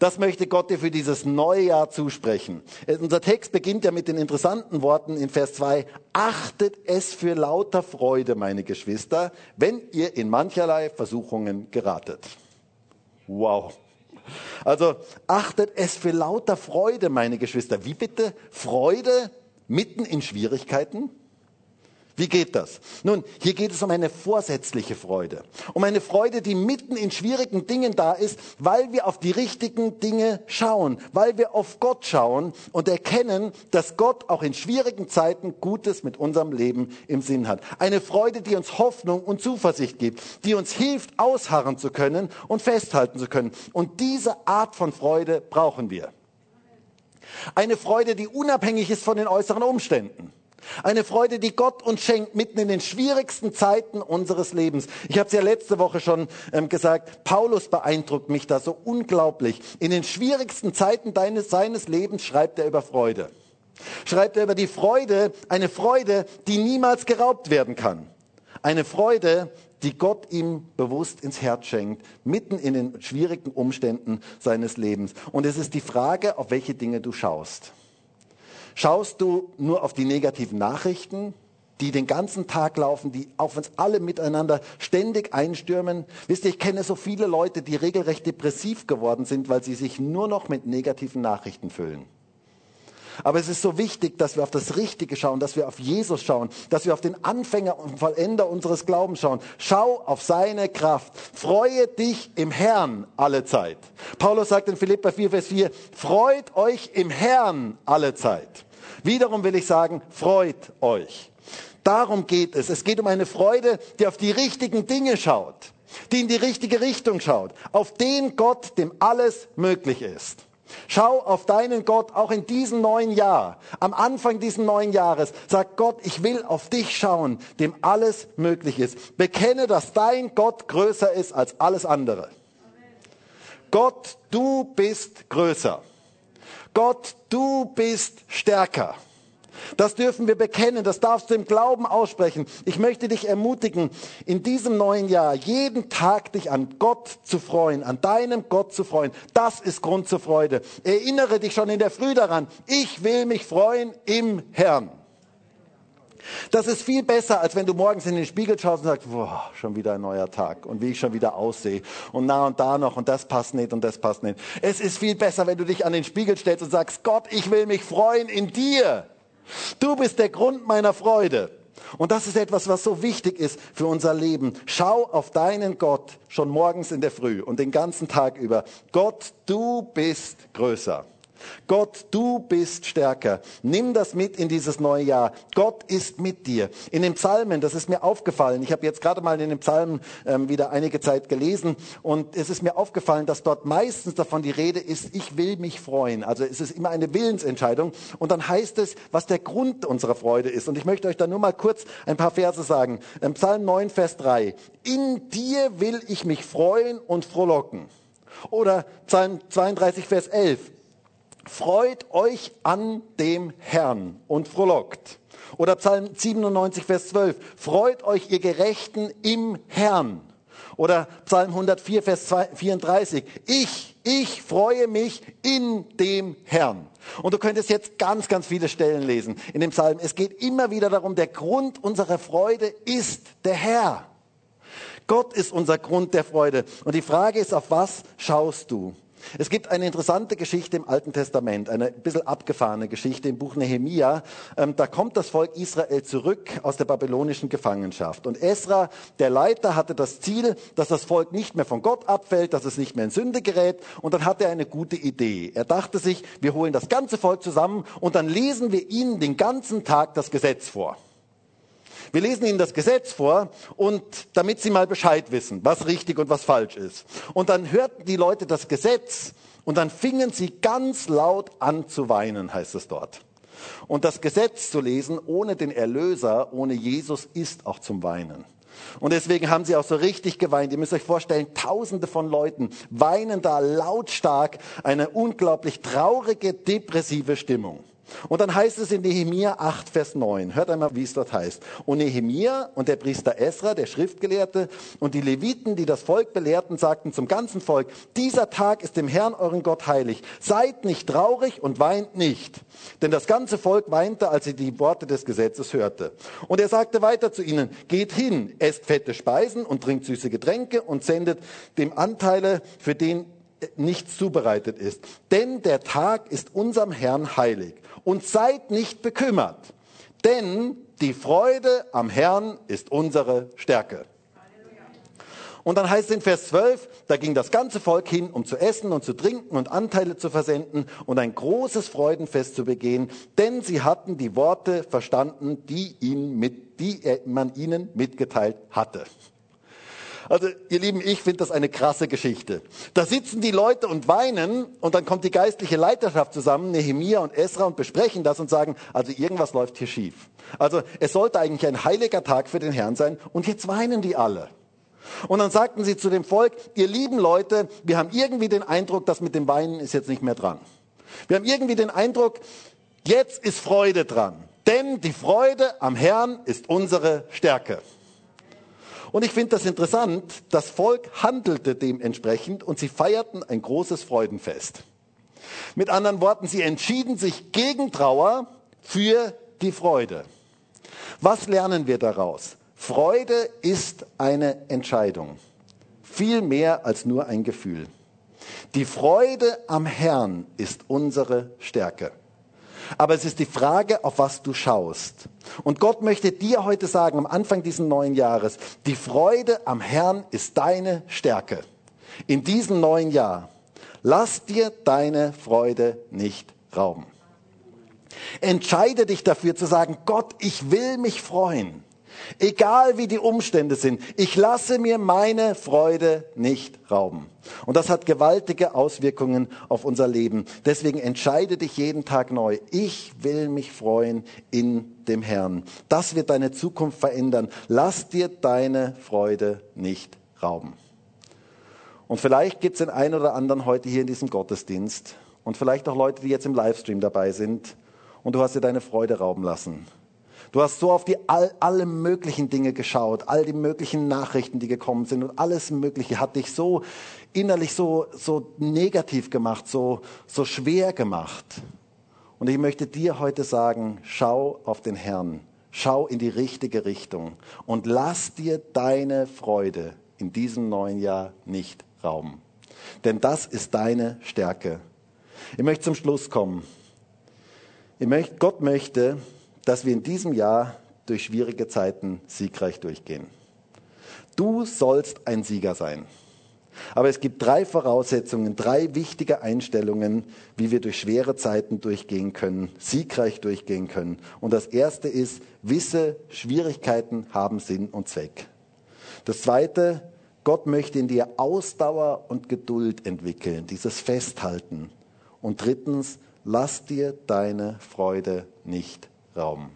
Speaker 1: Das möchte Gott dir für dieses neue Jahr zusprechen. Äh, unser Text beginnt ja mit den interessanten Worten in Vers 2. Achtet es für lauter Freude, meine Geschwister, wenn ihr in mancherlei Versuchungen geratet. Wow. Also achtet es für lauter Freude, meine Geschwister. Wie bitte? Freude mitten in Schwierigkeiten? Wie geht das? Nun, hier geht es um eine vorsätzliche Freude. Um eine Freude, die mitten in schwierigen Dingen da ist, weil wir auf die richtigen Dinge schauen, weil wir auf Gott schauen und erkennen, dass Gott auch in schwierigen Zeiten Gutes mit unserem Leben im Sinn hat. Eine Freude, die uns Hoffnung und Zuversicht gibt, die uns hilft, ausharren zu können und festhalten zu können. Und diese Art von Freude brauchen wir. Eine Freude, die unabhängig ist von den äußeren Umständen. Eine Freude, die Gott uns schenkt mitten in den schwierigsten Zeiten unseres Lebens. Ich habe es ja letzte Woche schon ähm, gesagt, Paulus beeindruckt mich da so unglaublich. In den schwierigsten Zeiten deines, seines Lebens schreibt er über Freude. Schreibt er über die Freude, eine Freude, die niemals geraubt werden kann. Eine Freude, die Gott ihm bewusst ins Herz schenkt, mitten in den schwierigen Umständen seines Lebens. Und es ist die Frage, auf welche Dinge du schaust. Schaust du nur auf die negativen Nachrichten, die den ganzen Tag laufen, die auf uns alle miteinander ständig einstürmen? Wisst ihr, ich kenne so viele Leute, die regelrecht depressiv geworden sind, weil sie sich nur noch mit negativen Nachrichten füllen. Aber es ist so wichtig, dass wir auf das Richtige schauen, dass wir auf Jesus schauen, dass wir auf den Anfänger und Vollender unseres Glaubens schauen. Schau auf seine Kraft. Freue dich im Herrn alle Zeit. Paulus sagt in Philippa 4, Vers 4, freut euch im Herrn alle Zeit. Wiederum will ich sagen, freut euch. Darum geht es. Es geht um eine Freude, die auf die richtigen Dinge schaut, die in die richtige Richtung schaut, auf den Gott, dem alles möglich ist. Schau auf deinen Gott auch in diesem neuen Jahr. Am Anfang dieses neuen Jahres sag Gott, ich will auf dich schauen, dem alles möglich ist. Bekenne, dass dein Gott größer ist als alles andere. Gott, du bist größer. Gott, du bist stärker. Das dürfen wir bekennen, das darfst du im Glauben aussprechen. Ich möchte dich ermutigen, in diesem neuen Jahr jeden Tag dich an Gott zu freuen, an deinem Gott zu freuen. Das ist Grund zur Freude. Erinnere dich schon in der Früh daran, ich will mich freuen im Herrn. Das ist viel besser, als wenn du morgens in den Spiegel schaust und sagst, boah, schon wieder ein neuer Tag und wie ich schon wieder aussehe und na und da noch und das passt nicht und das passt nicht. Es ist viel besser, wenn du dich an den Spiegel stellst und sagst, Gott, ich will mich freuen in dir. Du bist der Grund meiner Freude. Und das ist etwas, was so wichtig ist für unser Leben. Schau auf deinen Gott schon morgens in der Früh und den ganzen Tag über. Gott, du bist größer. Gott, du bist stärker. Nimm das mit in dieses neue Jahr. Gott ist mit dir. In den Psalmen, das ist mir aufgefallen. Ich habe jetzt gerade mal in den Psalmen ähm, wieder einige Zeit gelesen und es ist mir aufgefallen, dass dort meistens davon die Rede ist, ich will mich freuen. Also es ist immer eine Willensentscheidung und dann heißt es, was der Grund unserer Freude ist. Und ich möchte euch da nur mal kurz ein paar Verse sagen. Ähm, Psalm 9, Vers 3. In dir will ich mich freuen und frohlocken. Oder Psalm 32, Vers 11. Freut euch an dem Herrn und frohlockt. Oder Psalm 97, Vers 12. Freut euch, ihr Gerechten, im Herrn. Oder Psalm 104, Vers 34. Ich, ich freue mich in dem Herrn. Und du könntest jetzt ganz, ganz viele Stellen lesen in dem Psalm. Es geht immer wieder darum, der Grund unserer Freude ist der Herr. Gott ist unser Grund der Freude. Und die Frage ist, auf was schaust du? Es gibt eine interessante Geschichte im Alten Testament, eine ein bisschen abgefahrene Geschichte im Buch Nehemia. Ähm, da kommt das Volk Israel zurück aus der babylonischen Gefangenschaft. Und Esra, der Leiter, hatte das Ziel, dass das Volk nicht mehr von Gott abfällt, dass es nicht mehr in Sünde gerät. Und dann hatte er eine gute Idee. Er dachte sich, wir holen das ganze Volk zusammen und dann lesen wir ihnen den ganzen Tag das Gesetz vor. Wir lesen ihnen das Gesetz vor und damit sie mal Bescheid wissen, was richtig und was falsch ist. Und dann hörten die Leute das Gesetz und dann fingen sie ganz laut an zu weinen, heißt es dort. Und das Gesetz zu lesen ohne den Erlöser, ohne Jesus, ist auch zum Weinen. Und deswegen haben sie auch so richtig geweint. Ihr müsst euch vorstellen, tausende von Leuten weinen da lautstark eine unglaublich traurige, depressive Stimmung. Und dann heißt es in Nehemia 8, Vers 9. Hört einmal, wie es dort heißt. Und Nehemia und der Priester Esra, der Schriftgelehrte, und die Leviten, die das Volk belehrten, sagten zum ganzen Volk, dieser Tag ist dem Herrn euren Gott heilig. Seid nicht traurig und weint nicht. Denn das ganze Volk weinte, als sie die Worte des Gesetzes hörte. Und er sagte weiter zu ihnen, geht hin, esst fette Speisen und trinkt süße Getränke und sendet dem Anteile, für den nichts zubereitet ist. Denn der Tag ist unserem Herrn heilig und seid nicht bekümmert, denn die Freude am Herrn ist unsere Stärke. Und dann heißt es in Vers 12, da ging das ganze Volk hin, um zu essen und zu trinken und Anteile zu versenden und ein großes Freudenfest zu begehen, denn sie hatten die Worte verstanden, die, ihn mit, die man ihnen mitgeteilt hatte. Also ihr Lieben, ich finde das eine krasse Geschichte. Da sitzen die Leute und weinen und dann kommt die geistliche Leiterschaft zusammen, Nehemia und Esra und besprechen das und sagen, also irgendwas läuft hier schief. Also es sollte eigentlich ein heiliger Tag für den Herrn sein und jetzt weinen die alle. Und dann sagten sie zu dem Volk, ihr lieben Leute, wir haben irgendwie den Eindruck, dass mit dem Weinen ist jetzt nicht mehr dran. Wir haben irgendwie den Eindruck, jetzt ist Freude dran. Denn die Freude am Herrn ist unsere Stärke. Und ich finde das interessant, das Volk handelte dementsprechend und sie feierten ein großes Freudenfest. Mit anderen Worten, sie entschieden sich gegen Trauer für die Freude. Was lernen wir daraus? Freude ist eine Entscheidung, viel mehr als nur ein Gefühl. Die Freude am Herrn ist unsere Stärke. Aber es ist die Frage, auf was du schaust. Und Gott möchte dir heute sagen, am Anfang dieses neuen Jahres, die Freude am Herrn ist deine Stärke. In diesem neuen Jahr. Lass dir deine Freude nicht rauben. Entscheide dich dafür zu sagen, Gott, ich will mich freuen. Egal wie die Umstände sind, ich lasse mir meine Freude nicht rauben. Und das hat gewaltige Auswirkungen auf unser Leben. Deswegen entscheide dich jeden Tag neu. Ich will mich freuen in dem Herrn. Das wird deine Zukunft verändern. Lass dir deine Freude nicht rauben. Und vielleicht gibt es den einen oder anderen heute hier in diesem Gottesdienst und vielleicht auch Leute, die jetzt im Livestream dabei sind und du hast dir deine Freude rauben lassen. Du hast so auf die all, alle möglichen Dinge geschaut, all die möglichen Nachrichten, die gekommen sind und alles Mögliche hat dich so innerlich so, so negativ gemacht, so, so schwer gemacht. Und ich möchte dir heute sagen, schau auf den Herrn, schau in die richtige Richtung und lass dir deine Freude in diesem neuen Jahr nicht rauben. Denn das ist deine Stärke. Ich möchte zum Schluss kommen. Möchte, Gott möchte, dass wir in diesem Jahr durch schwierige Zeiten siegreich durchgehen. Du sollst ein Sieger sein. Aber es gibt drei Voraussetzungen, drei wichtige Einstellungen, wie wir durch schwere Zeiten durchgehen können, siegreich durchgehen können. Und das erste ist, wisse, Schwierigkeiten haben Sinn und Zweck. Das zweite, Gott möchte in dir Ausdauer und Geduld entwickeln, dieses Festhalten. Und drittens, lass dir deine Freude nicht rauben.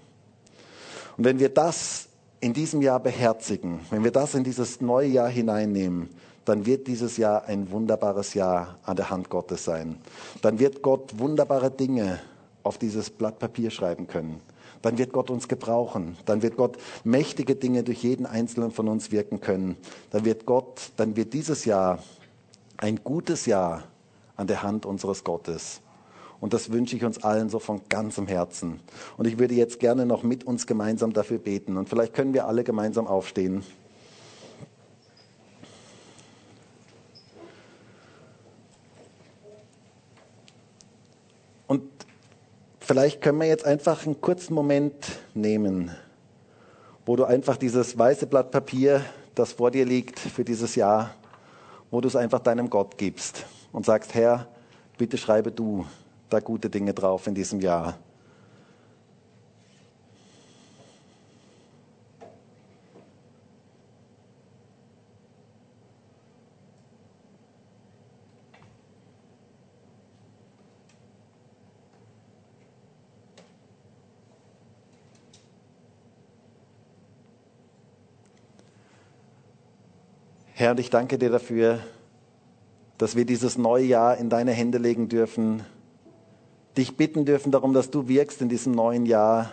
Speaker 1: Und wenn wir das in diesem Jahr beherzigen, wenn wir das in dieses neue Jahr hineinnehmen, dann wird dieses Jahr ein wunderbares Jahr an der Hand Gottes sein. Dann wird Gott wunderbare Dinge auf dieses Blatt Papier schreiben können. Dann wird Gott uns gebrauchen. Dann wird Gott mächtige Dinge durch jeden einzelnen von uns wirken können. Dann wird Gott, dann wird dieses Jahr ein gutes Jahr an der Hand unseres Gottes. Und das wünsche ich uns allen so von ganzem Herzen. Und ich würde jetzt gerne noch mit uns gemeinsam dafür beten. Und vielleicht können wir alle gemeinsam aufstehen. Und vielleicht können wir jetzt einfach einen kurzen Moment nehmen, wo du einfach dieses weiße Blatt Papier, das vor dir liegt für dieses Jahr, wo du es einfach deinem Gott gibst und sagst, Herr, bitte schreibe du da gute Dinge drauf in diesem Jahr. Herr, ich danke dir dafür, dass wir dieses neue Jahr in deine Hände legen dürfen, dich bitten dürfen darum, dass du wirkst in diesem neuen Jahr,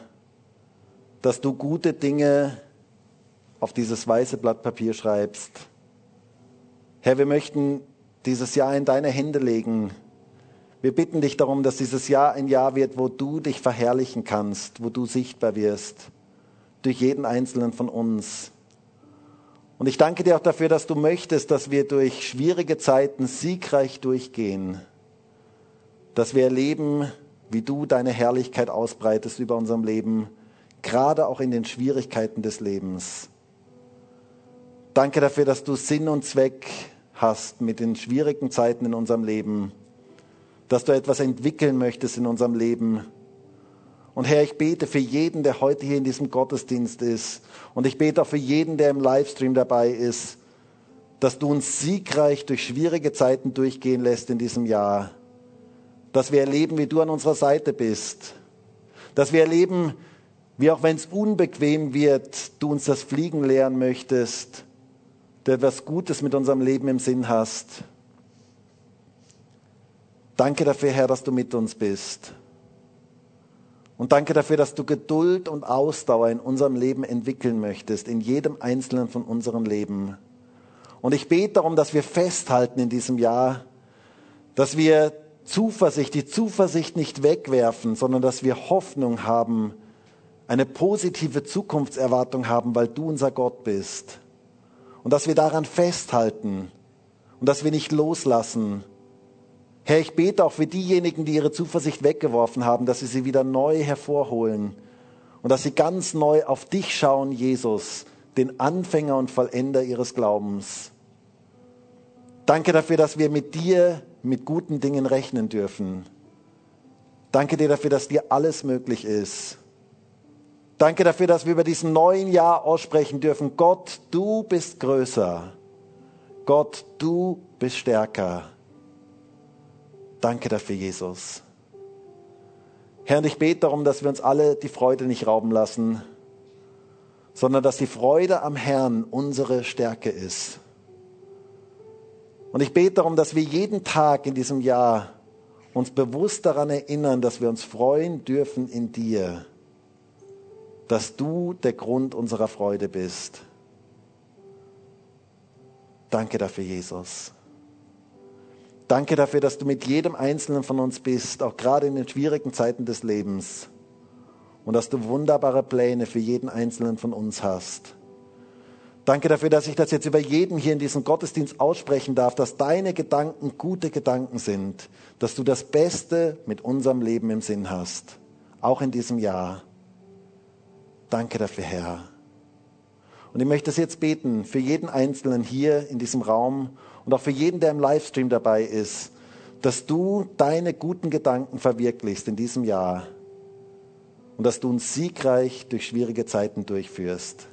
Speaker 1: dass du gute Dinge auf dieses weiße Blatt Papier schreibst. Herr, wir möchten dieses Jahr in deine Hände legen. Wir bitten dich darum, dass dieses Jahr ein Jahr wird, wo du dich verherrlichen kannst, wo du sichtbar wirst, durch jeden einzelnen von uns. Und ich danke dir auch dafür, dass du möchtest, dass wir durch schwierige Zeiten siegreich durchgehen, dass wir erleben, wie du deine Herrlichkeit ausbreitest über unserem Leben, gerade auch in den Schwierigkeiten des Lebens. Danke dafür, dass du Sinn und Zweck hast mit den schwierigen Zeiten in unserem Leben, dass du etwas entwickeln möchtest in unserem Leben, und Herr, ich bete für jeden, der heute hier in diesem Gottesdienst ist. Und ich bete auch für jeden, der im Livestream dabei ist, dass du uns siegreich durch schwierige Zeiten durchgehen lässt in diesem Jahr. Dass wir erleben, wie du an unserer Seite bist. Dass wir erleben, wie auch wenn es unbequem wird, du uns das Fliegen lehren möchtest, du etwas Gutes mit unserem Leben im Sinn hast. Danke dafür, Herr, dass du mit uns bist. Und danke dafür, dass du Geduld und Ausdauer in unserem Leben entwickeln möchtest, in jedem einzelnen von unseren Leben. Und ich bete darum, dass wir festhalten in diesem Jahr, dass wir Zuversicht, die Zuversicht nicht wegwerfen, sondern dass wir Hoffnung haben, eine positive Zukunftserwartung haben, weil du unser Gott bist. Und dass wir daran festhalten und dass wir nicht loslassen, Herr, ich bete auch für diejenigen, die ihre Zuversicht weggeworfen haben, dass sie sie wieder neu hervorholen und dass sie ganz neu auf dich schauen, Jesus, den Anfänger und Vollender ihres Glaubens. Danke dafür, dass wir mit dir mit guten Dingen rechnen dürfen. Danke dir dafür, dass dir alles möglich ist. Danke dafür, dass wir über diesen neuen Jahr aussprechen dürfen. Gott, du bist größer. Gott, du bist stärker. Danke dafür, Jesus. Herr, und ich bete darum, dass wir uns alle die Freude nicht rauben lassen, sondern dass die Freude am Herrn unsere Stärke ist. Und ich bete darum, dass wir jeden Tag in diesem Jahr uns bewusst daran erinnern, dass wir uns freuen dürfen in dir, dass du der Grund unserer Freude bist. Danke dafür, Jesus. Danke dafür, dass du mit jedem Einzelnen von uns bist, auch gerade in den schwierigen Zeiten des Lebens. Und dass du wunderbare Pläne für jeden Einzelnen von uns hast. Danke dafür, dass ich das jetzt über jeden hier in diesem Gottesdienst aussprechen darf, dass deine Gedanken gute Gedanken sind, dass du das Beste mit unserem Leben im Sinn hast, auch in diesem Jahr. Danke dafür, Herr. Und ich möchte das jetzt beten für jeden Einzelnen hier in diesem Raum und auch für jeden, der im Livestream dabei ist, dass du deine guten Gedanken verwirklichst in diesem Jahr und dass du uns siegreich durch schwierige Zeiten durchführst.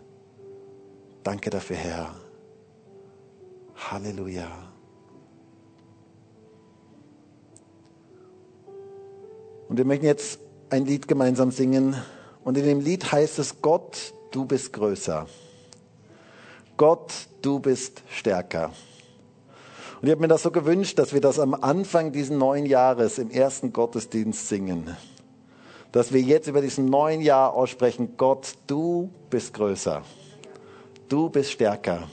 Speaker 1: Danke dafür, Herr. Halleluja. Und wir möchten jetzt ein Lied gemeinsam singen. Und in dem Lied heißt es, Gott, du bist größer. Gott, du bist stärker. Und ich habe mir das so gewünscht, dass wir das am Anfang dieses neuen Jahres im ersten Gottesdienst singen. Dass wir jetzt über diesen neuen Jahr aussprechen, Gott, du bist größer. Du bist stärker.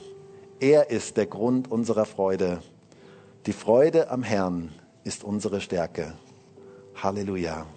Speaker 1: Er ist der Grund unserer Freude. Die Freude am Herrn ist unsere Stärke. Halleluja.